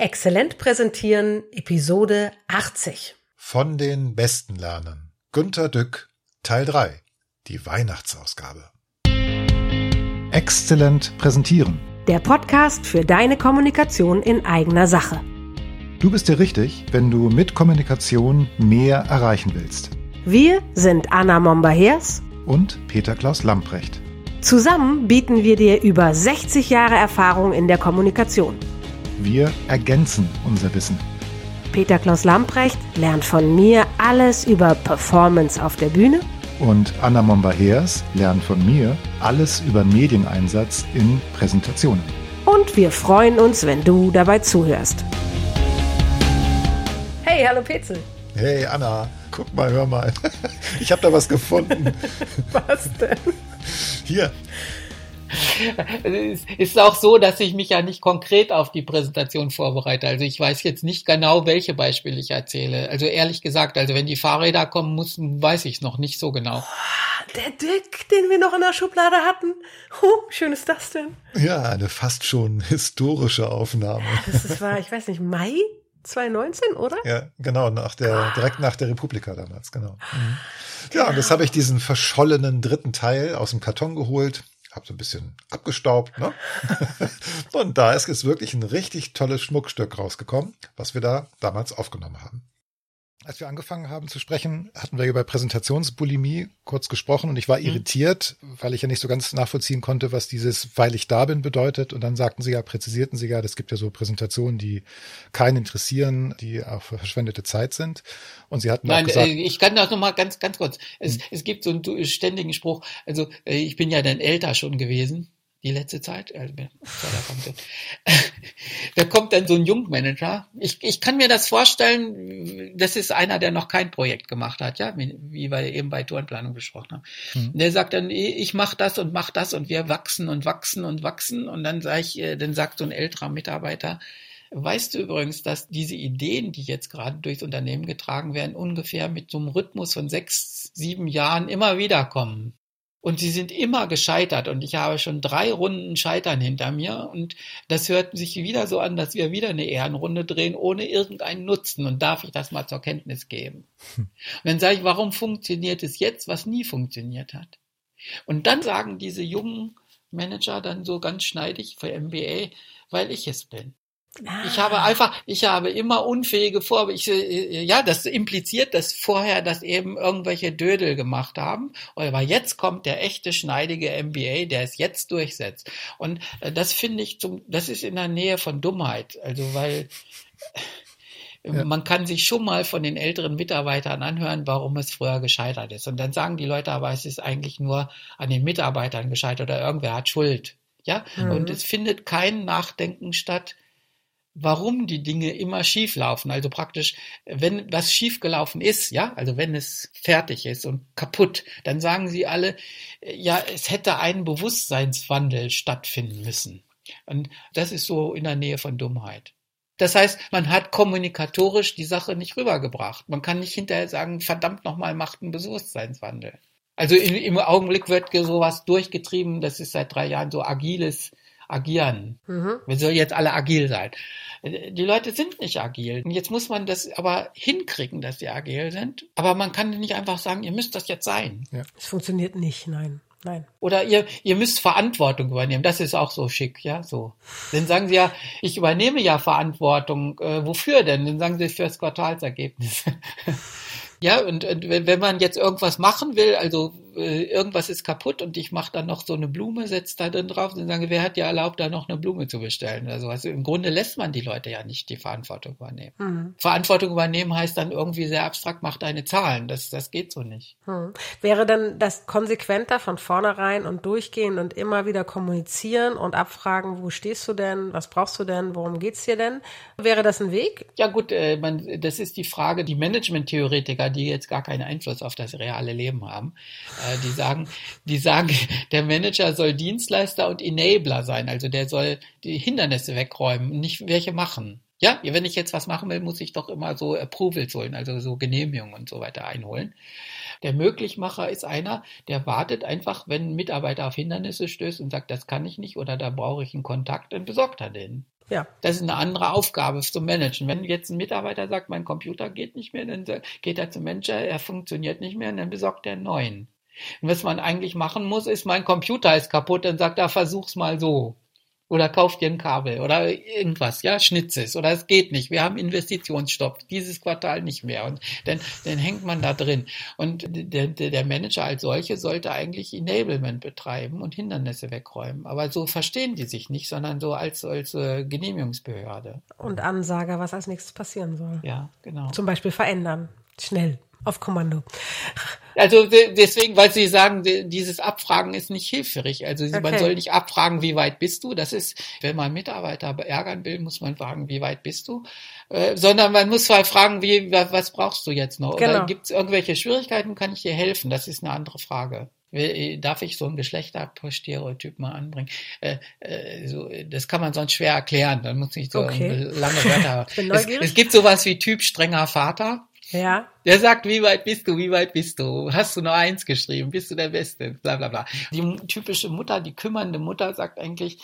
Exzellent präsentieren, Episode 80. Von den Besten lernen. Günter Dück, Teil 3. Die Weihnachtsausgabe. Exzellent präsentieren. Der Podcast für deine Kommunikation in eigener Sache. Du bist dir richtig, wenn du mit Kommunikation mehr erreichen willst. Wir sind Anna Momba-Hers Und Peter Klaus Lamprecht. Zusammen bieten wir dir über 60 Jahre Erfahrung in der Kommunikation. Wir ergänzen unser Wissen. Peter Klaus Lamprecht lernt von mir alles über Performance auf der Bühne Und Anna Momba-Hers lernt von mir alles über Medieneinsatz in Präsentationen. und wir freuen uns, wenn du dabei zuhörst. Hey, hallo Petzel. Hey Anna, guck mal, hör mal. Ich habe da was gefunden. Was denn? Hier, Es ist auch so, dass ich mich ja nicht konkret auf die Präsentation vorbereite. Also ich weiß jetzt nicht genau, welche Beispiele ich erzähle. Also ehrlich gesagt, also wenn die Fahrräder kommen müssen, weiß ich es noch nicht so genau. Der Dick, den wir noch in der Schublade hatten. Huh, schön ist das denn? ja, eine fast schon historische Aufnahme. Das ist, war, ich weiß nicht, Mai 2019, oder? Ja, genau, nach der, direkt nach der Republika damals, genau. Mhm. Ja, und jetzt habe ich diesen verschollenen dritten Teil aus dem Karton geholt, habe so ein bisschen abgestaubt, ne? und da ist jetzt wirklich ein richtig tolles Schmuckstück rausgekommen, was wir da damals aufgenommen haben. Als wir angefangen haben zu sprechen, hatten wir über Präsentationsbulimie kurz gesprochen und ich war irritiert, weil ich ja nicht so ganz nachvollziehen konnte, was dieses weil ich da bin bedeutet. Und dann sagten sie ja, präzisierten sie ja, es gibt ja so Präsentationen, die keinen interessieren, die auch verschwendete Zeit sind. Und sie hatten Nein, auch gesagt, äh, ich kann das noch mal ganz, ganz kurz. Es, es gibt so einen ständigen Spruch. Also äh, ich bin ja dann älter schon gewesen. Die letzte Zeit, also, da, kommt, dann- da kommt dann so ein Jungmanager. Ich, ich kann mir das vorstellen, das ist einer, der noch kein Projekt gemacht hat, ja, wie, wir eben bei Tourenplanung besprochen haben. Mhm. Der sagt dann, ich mache das und mach das und wir wachsen und wachsen und wachsen und dann sag ich, äh, dann sagt so ein älterer Mitarbeiter, Weißt du übrigens, dass diese Ideen, die jetzt gerade durchs Unternehmen getragen werden, ungefähr mit so einem Rhythmus von sechs, sieben Jahren immer wieder kommen? Und sie sind immer gescheitert und ich habe schon drei Runden Scheitern hinter mir und das hört sich wieder so an, dass wir wieder eine Ehrenrunde drehen ohne irgendeinen Nutzen und darf ich das mal zur Kenntnis geben? Und dann sage ich, warum funktioniert es jetzt, was nie funktioniert hat? Und dann sagen diese jungen Manager dann so ganz schneidig für MBA, weil ich es bin. Ich habe einfach, ich habe immer unfähige Vor, ich, äh, ja, das impliziert, dass vorher das eben irgendwelche Dödel gemacht haben. Aber jetzt kommt der echte schneidige MBA, der es jetzt durchsetzt. Und äh, das finde ich zum, das ist in der Nähe von Dummheit. Also, weil, Ja. man kann sich schon mal von den älteren Mitarbeitern anhören, warum es früher gescheitert ist. Und dann sagen die Leute, aber es ist eigentlich nur an den Mitarbeitern gescheitert oder irgendwer hat Schuld. Ja, Mhm. und es findet kein Nachdenken statt, warum die Dinge immer schief laufen. Also praktisch, wenn was schief gelaufen ist, ja, also wenn es fertig ist und kaputt, dann sagen sie alle, äh, ja, es hätte ein Bewusstseinswandel stattfinden müssen. Und das ist so in der Nähe von Dummheit. Das heißt, man hat kommunikatorisch die Sache nicht rübergebracht. Man kann nicht hinterher sagen, verdammt nochmal, macht einen Bewusstseinswandel. Also im, im Augenblick wird sowas durchgetrieben, das ist seit drei Jahren so agiles Agieren. Mhm. Wir sollen jetzt alle agil sein. Die Leute sind nicht agil. Und jetzt muss man das aber hinkriegen, dass sie agil sind. Aber man kann nicht einfach sagen, ihr müsst das jetzt sein. Es funktioniert nicht, nein. Nein. Oder ihr, ihr müsst Verantwortung übernehmen. Das ist auch so schick, ja, so. Dann sagen sie ja, ich übernehme ja Verantwortung. Äh, wofür denn? Dann sagen sie fürs Quartalsergebnis. ja, und, und wenn man jetzt irgendwas machen will, also äh, irgendwas ist kaputt und ich mache dann noch so eine Blume, setzt da drin drauf, sagen sie, wer hat dir erlaubt, da noch eine Blume zu bestellen oder sowas. Im Grunde lässt man die Leute ja nicht die Verantwortung übernehmen. Mhm. Verantwortung übernehmen heißt dann irgendwie sehr abstrakt, mach deine Zahlen. Das, das geht so nicht. Hm. Wäre dann das konsequenter von vornherein und durchgehen und immer wieder kommunizieren und abfragen, wo stehst du denn, was brauchst du denn, worum geht's dir denn? Wäre das ein Weg? Ja gut, äh, man, das ist die Frage, die Management-Theoretiker, die jetzt gar keinen Einfluss auf das reale Leben haben, die sagen, die sagen, der Manager soll Dienstleister und Enabler sein, also der soll die Hindernisse wegräumen, nicht welche machen. Ja, wenn ich jetzt was machen will, muss ich doch immer so Approvals holen, also so Genehmigungen und so weiter einholen. Der Möglichmacher ist einer, der wartet einfach, wenn ein Mitarbeiter auf Hindernisse stößt und sagt, das kann ich nicht oder da brauche ich einen Kontakt, dann besorgt er den. Ja. Das ist eine andere Aufgabe zu managen. Wenn jetzt ein Mitarbeiter sagt, mein Computer geht nicht mehr, dann geht er zum Manager, er funktioniert nicht mehr und dann besorgt er einen neuen. Und was man eigentlich machen muss, ist, mein Computer ist kaputt, dann sagt er, versuch's mal so oder kauft dir ein Kabel oder irgendwas, ja, Schnitzes oder es geht nicht. Wir haben Investitionsstopp, dieses Quartal nicht mehr und dann, dann hängt man da drin. Und der, der Manager als solche sollte eigentlich Enablement betreiben und Hindernisse wegräumen. Aber so verstehen die sich nicht, sondern so als, als äh, Genehmigungsbehörde. Und Ansager, was als nächstes passieren soll. Ja, genau. Zum Beispiel verändern. Schnell. Auf Kommando. Also deswegen, weil Sie sagen, dieses Abfragen ist nicht hilfreich. Also okay. man soll nicht abfragen, wie weit bist du. Das ist, wenn man Mitarbeiter ärgern will, muss man fragen, wie weit bist du. Äh, sondern man muss mal fragen, wie, was brauchst du jetzt noch? Genau. Oder gibt es irgendwelche Schwierigkeiten, kann ich dir helfen? Das ist eine andere Frage. Äh, darf ich so ein Geschlechterstereotyp mal anbringen? Äh, äh, so, das kann man sonst schwer erklären. Dann muss ich so okay. lange Wörter. es, es gibt sowas wie Typ strenger Vater. Ja. Der sagt, wie weit bist du, wie weit bist du? Hast du nur eins geschrieben? Bist du der Beste? Bla bla bla. Die typische Mutter, die kümmernde Mutter sagt eigentlich,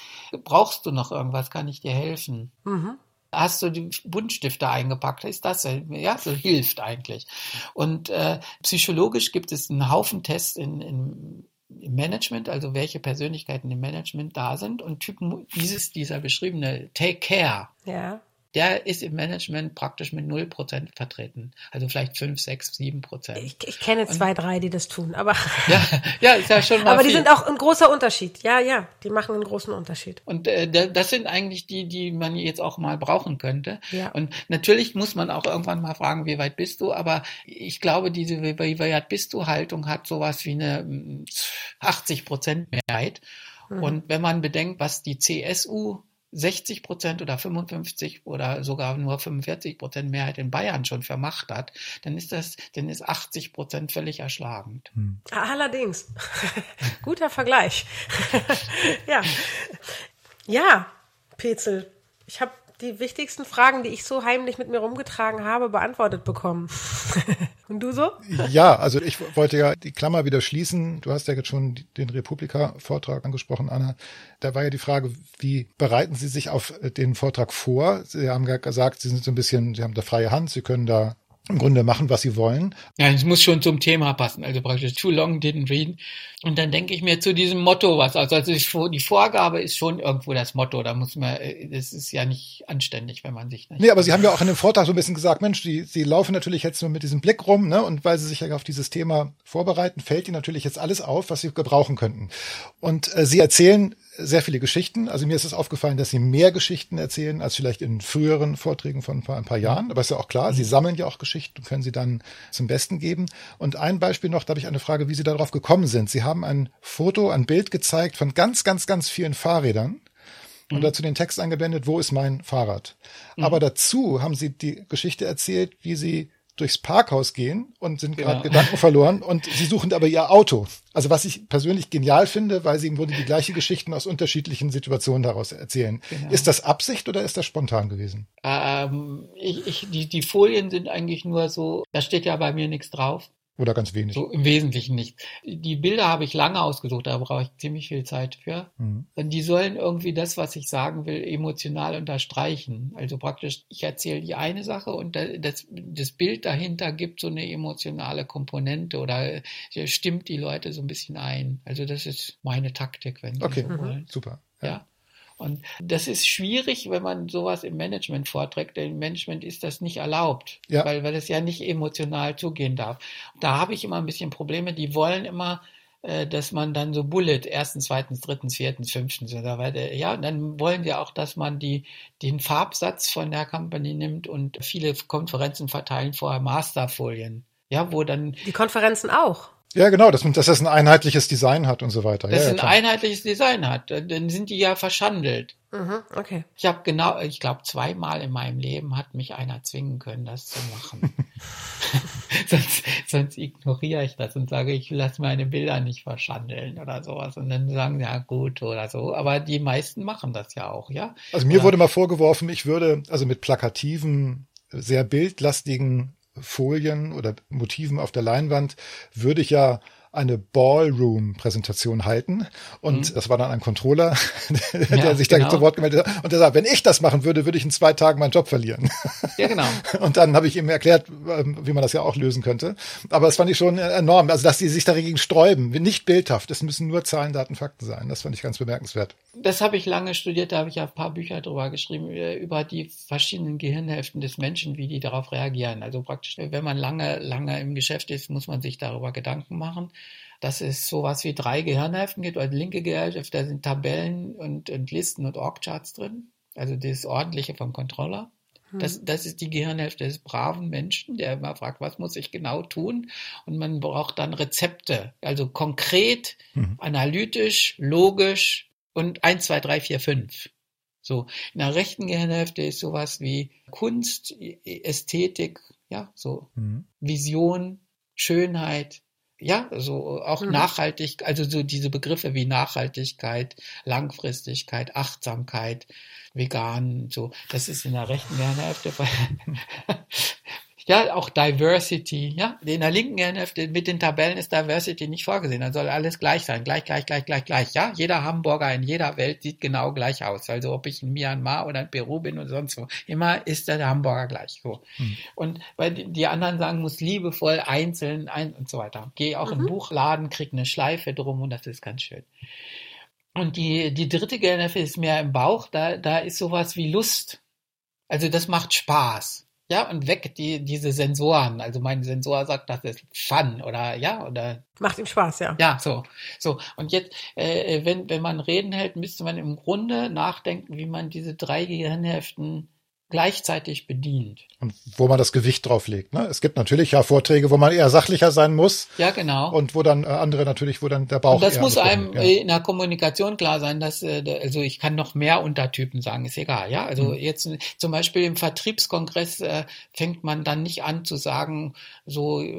brauchst du noch irgendwas? Kann ich dir helfen? Mhm. Hast du die Buntstifte eingepackt? Ist das ja so hilft eigentlich? Und äh, psychologisch gibt es einen Haufen Tests in, in im Management, also welche Persönlichkeiten im Management da sind und Typen, dieses, dieser beschriebene Take Care. Ja der ist im Management praktisch mit 0% vertreten. Also vielleicht 5, 6, 7%. Ich, ich kenne zwei, drei, die das tun, aber. Ja, ja ist ja schon mal. aber viel. die sind auch ein großer Unterschied. Ja, ja, die machen einen großen Unterschied. Und äh, das sind eigentlich die, die man jetzt auch mal brauchen könnte. Ja. Und natürlich muss man auch irgendwann mal fragen, wie weit bist du? Aber ich glaube, diese wie weit bist du Haltung hat sowas wie eine 80 mm, Mehrheit. Mhm. Und wenn man bedenkt, was die CSU 60 Prozent oder 55 oder sogar nur 45 Prozent Mehrheit in Bayern schon vermacht hat, dann ist das, dann ist 80 Prozent völlig erschlagend. Hm. Allerdings. Guter Vergleich. ja. Ja, Petzel. Ich habe die wichtigsten Fragen, die ich so heimlich mit mir rumgetragen habe, beantwortet bekommen. Und du so? Ja, also ich wollte ja die Klammer wieder schließen. Du hast ja jetzt schon den Republika-Vortrag angesprochen, Anna. Da war ja die Frage, wie bereiten Sie sich auf den Vortrag vor? Sie haben gesagt, Sie sind so ein bisschen, Sie haben da freie Hand, Sie können da im Grunde machen, was sie wollen. Ja, es muss schon zum Thema passen. Also praktisch too long didn't read. Und dann denke ich mir zu diesem Motto was. Also, also die Vorgabe ist schon irgendwo das Motto. Da muss man, äh, das ist ja nicht anständig, wenn man sich nicht. Nee, aber Sie haben ja auch in dem Vortrag so ein bisschen gesagt, Mensch, die, Sie laufen natürlich jetzt nur mit diesem Blick rum, ne? Und weil Sie sich ja auf dieses Thema vorbereiten, fällt Ihnen natürlich jetzt alles auf, was Sie gebrauchen könnten. Und äh, Sie erzählen sehr viele Geschichten. Also mir ist es aufgefallen, dass sie mehr Geschichten erzählen als vielleicht in früheren Vorträgen von ein paar, ein paar Jahren. Aber ist ja auch klar, sie sammeln ja auch Geschichten und können sie dann zum Besten geben. Und ein Beispiel noch, da habe ich eine Frage, wie Sie darauf gekommen sind. Sie haben ein Foto, ein Bild gezeigt von ganz, ganz, ganz vielen Fahrrädern und mhm. dazu den Text eingeblendet, wo ist mein Fahrrad? Mhm. Aber dazu haben sie die Geschichte erzählt, wie sie durchs Parkhaus gehen und sind gerade genau. Gedanken verloren und sie suchen aber ihr Auto. Also was ich persönlich genial finde, weil sie im Grunde die gleiche Geschichten aus unterschiedlichen Situationen daraus erzählen. Genau. Ist das Absicht oder ist das spontan gewesen? Ähm, ich, ich, die, die Folien sind eigentlich nur so, da steht ja bei mir nichts drauf. Oder ganz wenig? So im Wesentlichen nicht. Die Bilder habe ich lange ausgesucht, da brauche ich ziemlich viel Zeit für. Mhm. Und die sollen irgendwie das, was ich sagen will, emotional unterstreichen. Also praktisch, ich erzähle die eine Sache und das, das Bild dahinter gibt so eine emotionale Komponente oder stimmt die Leute so ein bisschen ein. Also das ist meine Taktik, wenn Sie okay. so wollen. Super. ja. ja. Und das ist schwierig, wenn man sowas im Management vorträgt, denn im Management ist das nicht erlaubt, ja. weil, weil es ja nicht emotional zugehen darf. Da habe ich immer ein bisschen Probleme, die wollen immer, äh, dass man dann so Bullet, erstens, zweitens, drittens, viertens, fünftens oder weiter. Ja, dann wollen sie auch, dass man die, den Farbsatz von der Company nimmt und viele Konferenzen verteilen vorher Masterfolien. Ja, wo dann. Die Konferenzen auch. Ja, genau, dass, dass das ein einheitliches Design hat und so weiter. Dass ja, ein einheitliches Design hat. Dann sind die ja verschandelt. Mhm, okay. Ich habe genau, ich glaube, zweimal in meinem Leben hat mich einer zwingen können, das zu machen. sonst, sonst ignoriere ich das und sage, ich lasse meine Bilder nicht verschandeln oder sowas. Und dann sagen, ja gut oder so. Aber die meisten machen das ja auch, ja. Also mir oder, wurde mal vorgeworfen, ich würde also mit plakativen, sehr bildlastigen Folien oder Motiven auf der Leinwand würde ich ja eine Ballroom-Präsentation halten. Und mhm. das war dann ein Controller, der ja, sich da genau. zu Wort gemeldet hat. Und der sagt, wenn ich das machen würde, würde ich in zwei Tagen meinen Job verlieren. Ja, genau. Und dann habe ich ihm erklärt, ähm, wie man das ja auch lösen könnte. Aber das fand ich schon enorm. Also, dass die sich dagegen sträuben. Nicht bildhaft. Es müssen nur Zahlen, Daten, Fakten sein. Das fand ich ganz bemerkenswert. Das habe ich lange studiert. Da habe ich ja ein paar Bücher drüber geschrieben, äh, über die verschiedenen Gehirnhälften des Menschen, wie die darauf reagieren. Also praktisch, wenn man lange, lange im Geschäft ist, muss man sich darüber Gedanken machen dass es sowas wie drei Gehirnhälften gibt. Also linke Gehirnhälfte, da sind Tabellen und, und Listen und Org-Charts drin. Also das Ordentliche vom Controller. Hm. Das, das ist die Gehirnhälfte des braven Menschen, der immer fragt, was muss ich genau tun? Und man braucht dann Rezepte, also konkret, mhm. analytisch, logisch und eins, zwei, drei, vier, fünf. So, in der rechten Gehirnhälfte ist sowas wie Kunst, Ästhetik, ja, so mhm. Vision, Schönheit, ja, so auch mhm. nachhaltig, also so diese Begriffe wie Nachhaltigkeit, Langfristigkeit, Achtsamkeit, vegan, so, das ist in der rechten Gehirnhälfte Ja, auch Diversity, ja. In der linken Hälfte mit den Tabellen ist Diversity nicht vorgesehen. Dann soll alles gleich sein. Gleich, gleich, gleich, gleich, gleich. Ja, jeder Hamburger in jeder Welt sieht genau gleich aus. Also ob ich in Myanmar oder in Peru bin oder sonst wo. Immer ist der Hamburger gleich. So. Hm. Und weil die anderen sagen, muss liebevoll einzeln ein und so weiter. Geh auch mhm. in Buchladen, krieg eine Schleife drum und das ist ganz schön. Und die, die dritte Gehirnhälfte ist mehr im Bauch. Da, da ist sowas wie Lust. Also das macht Spaß. Ja, und weg die, diese Sensoren. Also mein Sensor sagt, das ist Fun oder ja, oder. Macht ihm Spaß, ja. Ja, so. So. Und jetzt, äh, wenn, wenn man Reden hält, müsste man im Grunde nachdenken, wie man diese drei Gehirnhälften gleichzeitig bedient. Und wo man das Gewicht drauf legt. Ne? Es gibt natürlich ja Vorträge, wo man eher sachlicher sein muss. Ja, genau. Und wo dann äh, andere natürlich, wo dann der Bauch. Und das muss einem ja. in der Kommunikation klar sein, dass äh, also ich kann noch mehr Untertypen sagen, ist egal. Ja, also mhm. jetzt zum Beispiel im Vertriebskongress äh, fängt man dann nicht an zu sagen, so äh,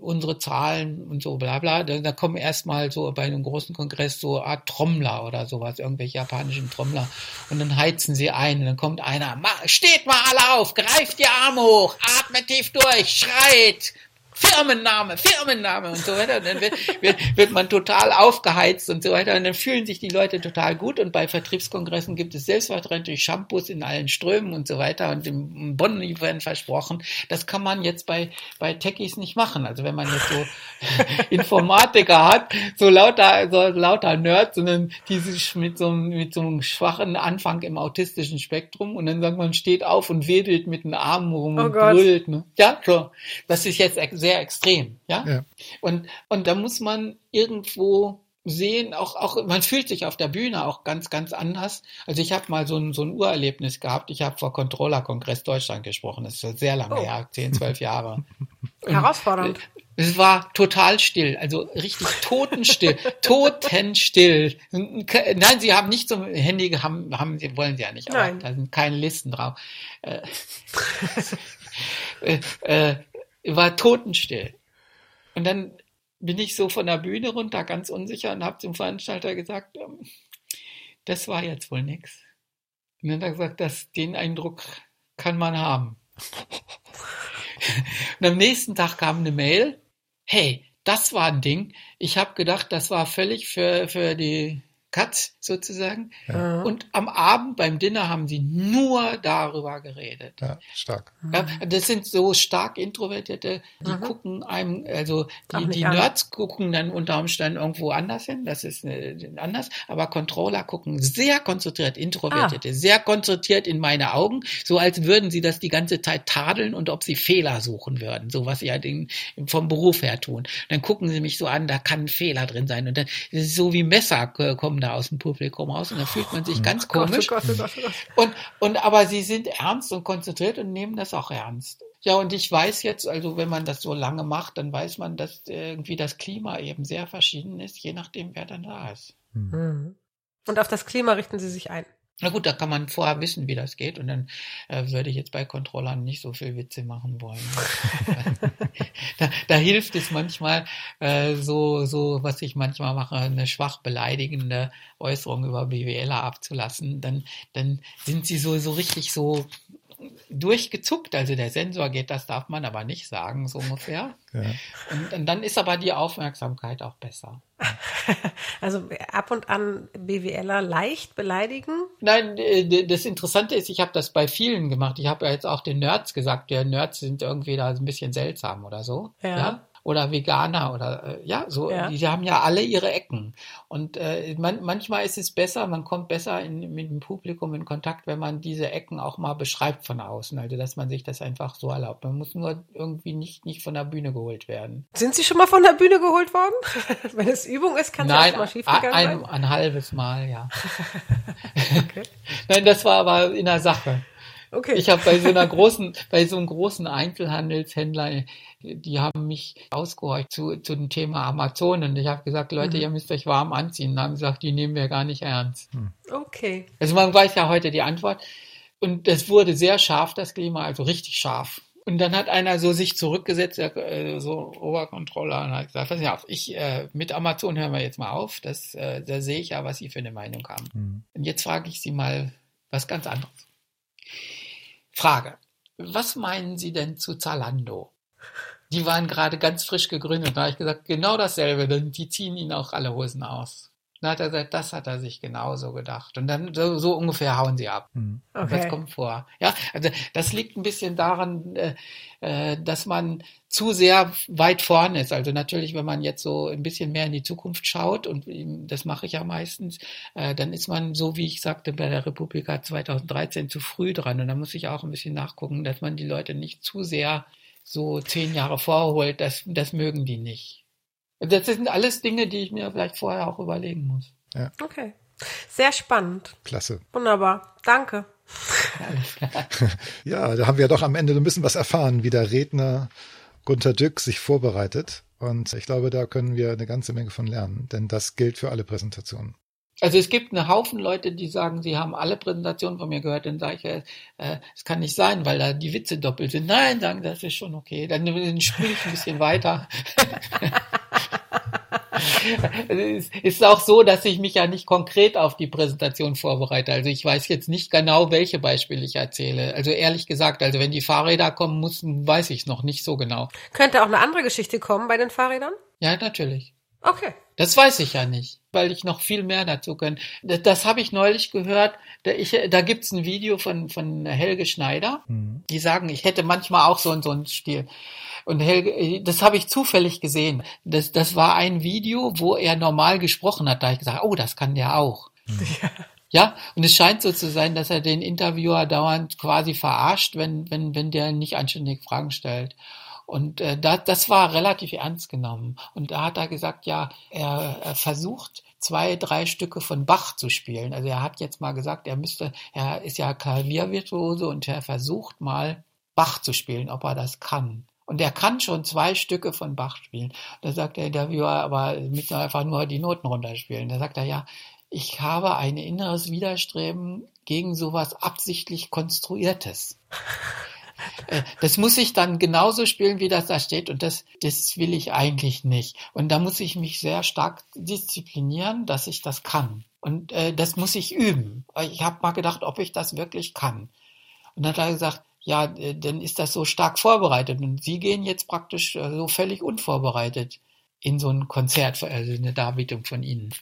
unsere Zahlen und so bla bla. Da, da kommen erstmal so bei einem großen Kongress so Art Trommler oder sowas, irgendwelche japanischen Trommler. Und dann heizen sie ein und dann kommt einer, steht Steht mal alle auf, greift die Arme hoch, atmet tief durch, schreit, Firmenname, Firmenname und so weiter. Und dann wird, wird, wird man total aufgeheizt und so weiter. Und dann fühlen sich die Leute total gut. Und bei Vertriebskongressen gibt es selbstverständlich Shampoos in allen Strömen und so weiter. Und im Bonn werden versprochen. Das kann man jetzt bei, bei Techies nicht machen. Also wenn man jetzt so Informatiker hat, so lauter, so lauter Nerds, sondern die sich mit so, mit so einem schwachen Anfang im autistischen Spektrum und dann sagt man, steht auf und wedelt mit den Armen rum oh und Gott. brüllt. Ne? Ja, so. Das ist jetzt sehr sehr extrem, ja? ja. Und, und da muss man irgendwo sehen, auch, auch, man fühlt sich auf der Bühne auch ganz, ganz anders. Also ich habe mal so ein, so ein Urerlebnis gehabt. Ich habe vor Controller-Kongress Deutschland gesprochen. Das ist sehr lange oh. her, zehn, zwölf Jahre. Herausfordernd. Es war total still, also richtig totenstill, totenstill. Nein, sie haben nicht so Handy, haben, haben sie, wollen sie ja nicht, aber Nein. da sind keine Listen drauf. Äh, äh, äh war totenstill. Und dann bin ich so von der Bühne runter, ganz unsicher, und habe zum Veranstalter gesagt, ähm, das war jetzt wohl nichts. Und dann hat er gesagt, dass den Eindruck kann man haben. Und am nächsten Tag kam eine Mail, hey, das war ein Ding. Ich habe gedacht, das war völlig für, für die Katz sozusagen. Ja. Und am Abend beim Dinner haben sie nur darüber geredet. Ja, stark. Ja, das sind so stark Introvertierte, die mhm. gucken einem, also die, die Nerds an. gucken dann unter Umständen irgendwo anders hin, das ist äh, anders, aber Controller gucken sehr konzentriert, Introvertierte, ah. sehr konzentriert in meine Augen, so als würden sie das die ganze Zeit tadeln und ob sie Fehler suchen würden, so was sie halt in, vom Beruf her tun. Dann gucken sie mich so an, da kann ein Fehler drin sein und dann ist es so wie Messer kommen da aus dem Publikum raus und da fühlt man sich oh ganz komisch. Gott, oh Gott, oh Gott, und, und aber sie sind ernst und konzentriert und nehmen das auch ernst. Ja, und ich weiß jetzt, also wenn man das so lange macht, dann weiß man, dass irgendwie das Klima eben sehr verschieden ist, je nachdem, wer dann da ist. Mhm. Und auf das Klima richten Sie sich ein. Na gut, da kann man vorher wissen, wie das geht und dann äh, würde ich jetzt bei Controllern nicht so viel Witze machen wollen. da, da, hilft es manchmal äh, so, so, was ich manchmal mache, eine schwach beleidigende Äußerung über BWLer abzulassen. Dann, dann sind sie so, so richtig so durchgezuckt. Also der Sensor geht, das darf man aber nicht sagen, so ungefähr. Ja. Und, und dann ist aber die Aufmerksamkeit auch besser. Also ab und an BWLer leicht beleidigen. Nein, äh, das Interessante ist, ich habe das bei vielen gemacht. Ich habe ja jetzt auch den Nerds gesagt, der Nerds sind irgendwie da ein bisschen seltsam oder so. Ja. Oder Veganer oder äh, ja, so, Ja. die, die haben ja alle ihre Ecken. Und äh, man, manchmal ist es besser, man kommt besser in, mit dem Publikum in Kontakt, wenn man diese Ecken auch mal beschreibt von außen. Also dass man sich das einfach so erlaubt. Man muss nur irgendwie nicht, nicht von der Bühne geholt werden. Sind Sie schon mal von der Bühne geholt worden? Wenn es Übung ist, kann es ja mal ein, schiefgegangen ein, sein. ein halbes Mal, ja. Okay. Nein, das war aber in der Sache. Okay. Ich habe bei so einer großen, bei so einem großen Einzelhandelshändler, die haben mich ausgehorcht zu, zu dem Thema Amazon und ich habe gesagt, Leute, Mhm. ihr müsst euch warm anziehen. Und haben gesagt, die nehmen wir gar nicht ernst. okay. Also man weiß ja heute die Antwort. Und das wurde sehr scharf, das Klima, also richtig scharf. Und dann hat einer so sich zurückgesetzt, der, äh, so Obercontroller, und hat gesagt, pass auf, ich, äh, mit Amazon hören wir jetzt mal auf. Das, äh, da sehe ich ja, was Sie für eine Meinung haben. Hm. Und jetzt frage ich Sie mal was ganz anderes. Frage. Was meinen Sie denn zu Zalando? Die waren gerade ganz frisch gegründet. Da habe ich gesagt, genau dasselbe, denn die ziehen ihnen auch alle Hosen aus. Dann hat er gesagt, das hat er sich genauso gedacht. Und dann so, so ungefähr hauen sie ab. Hm. Okay. Das kommt vor. Ja, also das liegt ein bisschen daran, äh, äh, dass man zu sehr weit vorne ist. Also natürlich, wenn man jetzt so ein bisschen mehr in die Zukunft schaut, und das mache ich ja meistens, äh, dann ist man, so wie ich sagte, bei der Republika 2013 zu früh dran. Und da muss ich auch ein bisschen nachgucken, dass man die Leute nicht zu sehr so zehn Jahre vorholt. Das, das mögen die nicht. Das sind alles Dinge, die ich mir vielleicht vorher auch überlegen muss. Okay. Sehr spannend. Klasse. Wunderbar. Danke. Ja, da haben wir doch am Ende so ein bisschen was erfahren, wie der Redner Gunter Dück sich vorbereitet. Und ich glaube, da können wir eine ganze Menge von lernen, denn das gilt für alle Präsentationen. Also es gibt einen Haufen Leute, die sagen, sie haben alle Präsentationen von mir gehört. Dann sage ich, äh, äh, es kann nicht sein, weil da die Witze doppelt sind. Nein, sagen, das ist schon okay. Dann, dann spiele ich ein bisschen weiter. Es ist auch so, dass ich mich ja nicht konkret auf die Präsentation vorbereite. Also ich weiß jetzt nicht genau, welche Beispiele ich erzähle. Also ehrlich gesagt, also wenn die Fahrräder kommen müssen, weiß ich es noch nicht so genau. Könnte auch eine andere Geschichte kommen bei den Fahrrädern? Ja, natürlich. Okay. Das weiß ich ja nicht, weil ich noch viel mehr dazu kann. Das, das habe ich neulich gehört. Da, ich, da gibt's ein Video von, von Helge Schneider. Hm. Die sagen, ich hätte manchmal auch so, so einen Stil. Und Helge, das habe ich zufällig gesehen. Das, das war ein Video, wo er normal gesprochen hat. Da habe ich gesagt, oh, das kann der auch. Ja, und es scheint so zu sein, dass er den Interviewer dauernd quasi verarscht, wenn, wenn, wenn der nicht anständig Fragen stellt. Und äh, da, das war relativ ernst genommen. Und da hat er gesagt, ja, er, er versucht zwei, drei Stücke von Bach zu spielen. Also er hat jetzt mal gesagt, er müsste, er ist ja Klaviervirtuose und er versucht mal Bach zu spielen, ob er das kann. Und er kann schon zwei Stücke von Bach spielen. Da sagt der Interviewer, aber müssen einfach nur die Noten runterspielen. Da sagt er, ja, ich habe ein inneres Widerstreben gegen sowas absichtlich Konstruiertes. Äh, Das muss ich dann genauso spielen, wie das da steht. Und das, das will ich eigentlich nicht. Und da muss ich mich sehr stark disziplinieren, dass ich das kann. Und äh, das muss ich üben. Ich habe mal gedacht, ob ich das wirklich kann. Und dann hat er gesagt, ja, dann ist das so stark vorbereitet. Und Sie gehen jetzt praktisch äh, so völlig unvorbereitet in so ein Konzert, also eine Darbietung von Ihnen. Und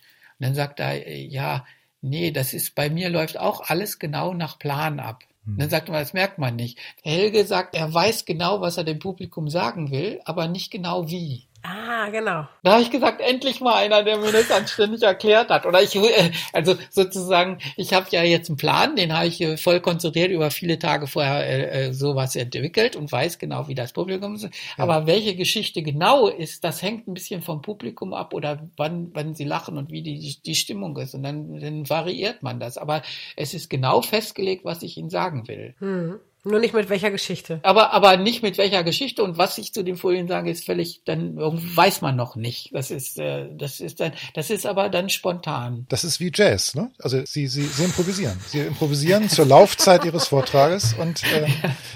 dann sagt er, äh, ja, nee, das ist, bei mir läuft auch alles genau nach Plan ab. Und dann sagt man, das merkt man nicht. Helge sagt, er weiß genau, was er dem Publikum sagen will, aber nicht genau wie. Ah, genau. Da habe ich gesagt, endlich mal einer, der mir das anständig erklärt hat. Oder ich, äh, also sozusagen, ich habe ja jetzt einen Plan, den habe ich äh, voll konzentriert über viele Tage vorher äh, äh, sowas entwickelt und weiß genau, wie das Publikum ist. Aber welche Geschichte genau ist, das hängt ein bisschen vom Publikum ab oder wann, wann sie lachen und wie die, die Stimmung ist. Und dann, dann variiert man das. Aber es ist genau festgelegt, was ich Ihnen sagen will. Hm. Nur nicht mit welcher Geschichte. Aber, aber nicht mit welcher Geschichte und was ich zu den Folien sage, ist völlig, dann weiß man noch nicht. Das ist, äh, das ist dann, das ist aber dann spontan. Das ist wie Jazz, ne? Also sie, sie, sie improvisieren. Sie improvisieren zur Laufzeit ihres Vortrages und äh,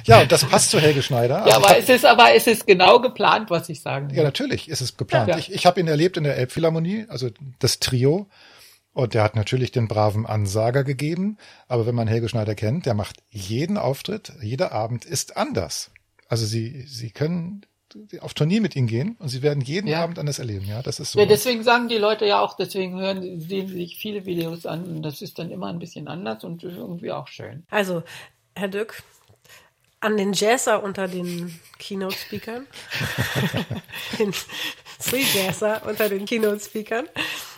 ja, das passt zu Helge Schneider. Ja, Also aber hab- es ist, aber es ist genau geplant, was ich sagen will. Ja, natürlich ist es geplant. Ja, ja. Ich, ich habe ihn erlebt in der Elbphilharmonie, also das Trio. Und der hat natürlich den braven Ansager gegeben. Aber wenn man Helge Schneider kennt, der macht jeden Auftritt, jeder Abend ist anders. Also Sie, Sie können auf Turnier mit ihm gehen und Sie werden jeden Ja. Abend anders erleben. Ja, das ist so. Ja, deswegen sagen die Leute ja auch, deswegen hören, sehen sie sich viele Videos an und das ist dann immer ein bisschen anders und irgendwie auch schön. Also, Herr Dück, an den Jazzer unter den Keynote-Speakern, den Three Jazzer unter den Keynote-Speakern.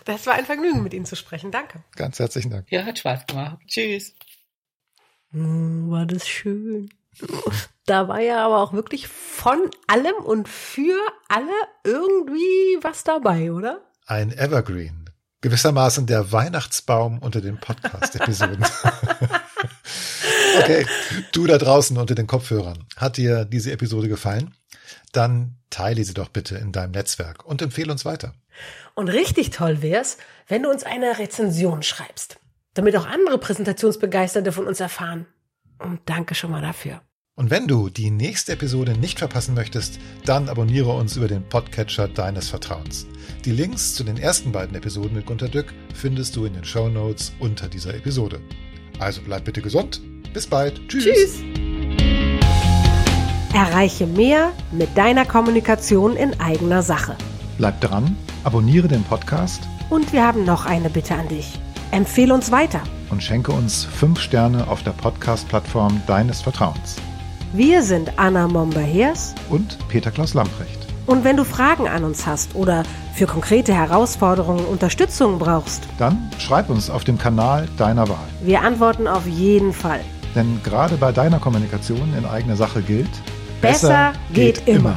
Das war ein Vergnügen, mit Ihnen zu sprechen. Danke. Ganz herzlichen Dank. Ja, hat Spaß gemacht. Tschüss. Mm, War das schön. Da war ja aber auch wirklich von allem und für alle irgendwie was dabei, oder? Ein Evergreen. Gewissermaßen der Weihnachtsbaum unter den Podcast-Episoden. okay, du da draußen unter den Kopfhörern. Hat dir diese Episode gefallen? Dann teile sie doch bitte in deinem Netzwerk und empfehle uns weiter. Und richtig toll wär's, wenn du uns eine Rezension schreibst, damit auch andere Präsentationsbegeisterte von uns erfahren. Und danke schon mal dafür. Und wenn du die nächste Episode nicht verpassen möchtest, dann abonniere uns über den Podcatcher deines Vertrauens. Die Links zu den ersten beiden Episoden mit Gunter Dück findest du in den Show Notes unter dieser Episode. Also bleib bitte gesund. Bis bald. Tschüss. Tschüss. Erreiche mehr mit deiner Kommunikation in eigener Sache. Bleib dran, abonniere den Podcast Und wir haben noch eine Bitte an dich. Empfehle uns weiter. und schenke uns fünf Sterne auf der Podcast-Plattform deines Vertrauens. Wir sind Anna Momber-Hers Und Peter Klaus Lamprecht. und wenn du Fragen an uns hast oder für konkrete Herausforderungen Unterstützung brauchst, Dann schreib uns auf dem Kanal deiner Wahl. wir antworten auf jeden Fall. Denn gerade bei deiner Kommunikation in eigener Sache gilt, Besser geht immer.